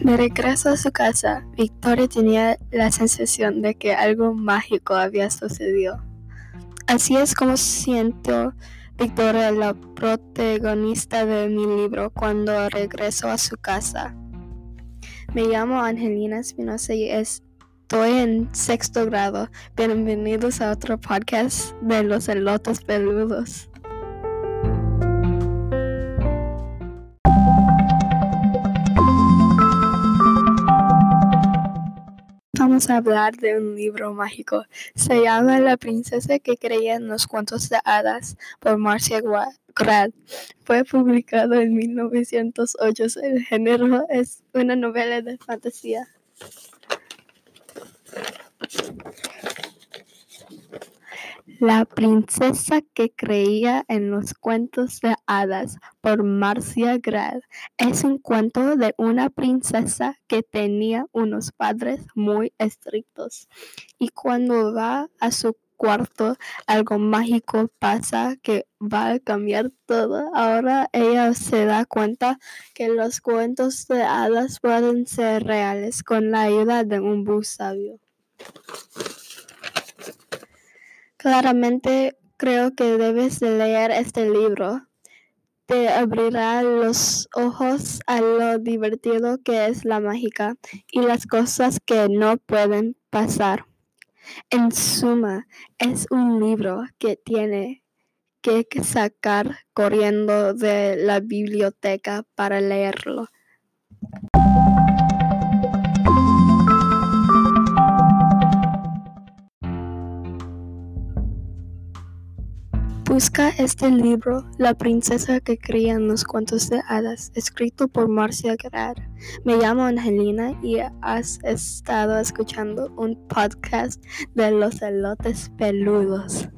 De regreso a su casa, Victoria tenía la sensación de que algo mágico había sucedido. Así es como siento Victoria, la protagonista de mi libro, cuando regresó a su casa. Me llamo Angelina Espinosa y estoy en sexto grado. Bienvenidos a otro podcast de los elotes peludos. Hablar de un libro mágico. Se llama La princesa que creía en los cuentos de hadas por Marcia Grad. Fue publicado en 1908. El género es una novela de fantasía. La princesa que creía en los cuentos de hadas por Marcia Grad es un cuento de una princesa que tenía unos padres muy estrictos y cuando va a su cuarto algo mágico pasa que va a cambiar todo. Ahora ella se da cuenta que los cuentos de hadas pueden ser reales con la ayuda de un bus sabio. Claramente creo que debes de leer este libro. Te abrirá los ojos a lo divertido que es la mágica y las cosas que no pueden pasar. En suma, es un libro que tiene que sacar corriendo de la biblioteca para leerlo. Busca este libro, La princesa que creía en los cuentos de hadas, escrito por Marcia Grad. Me llamo Angelina y has estado escuchando un podcast de los elotes peludos.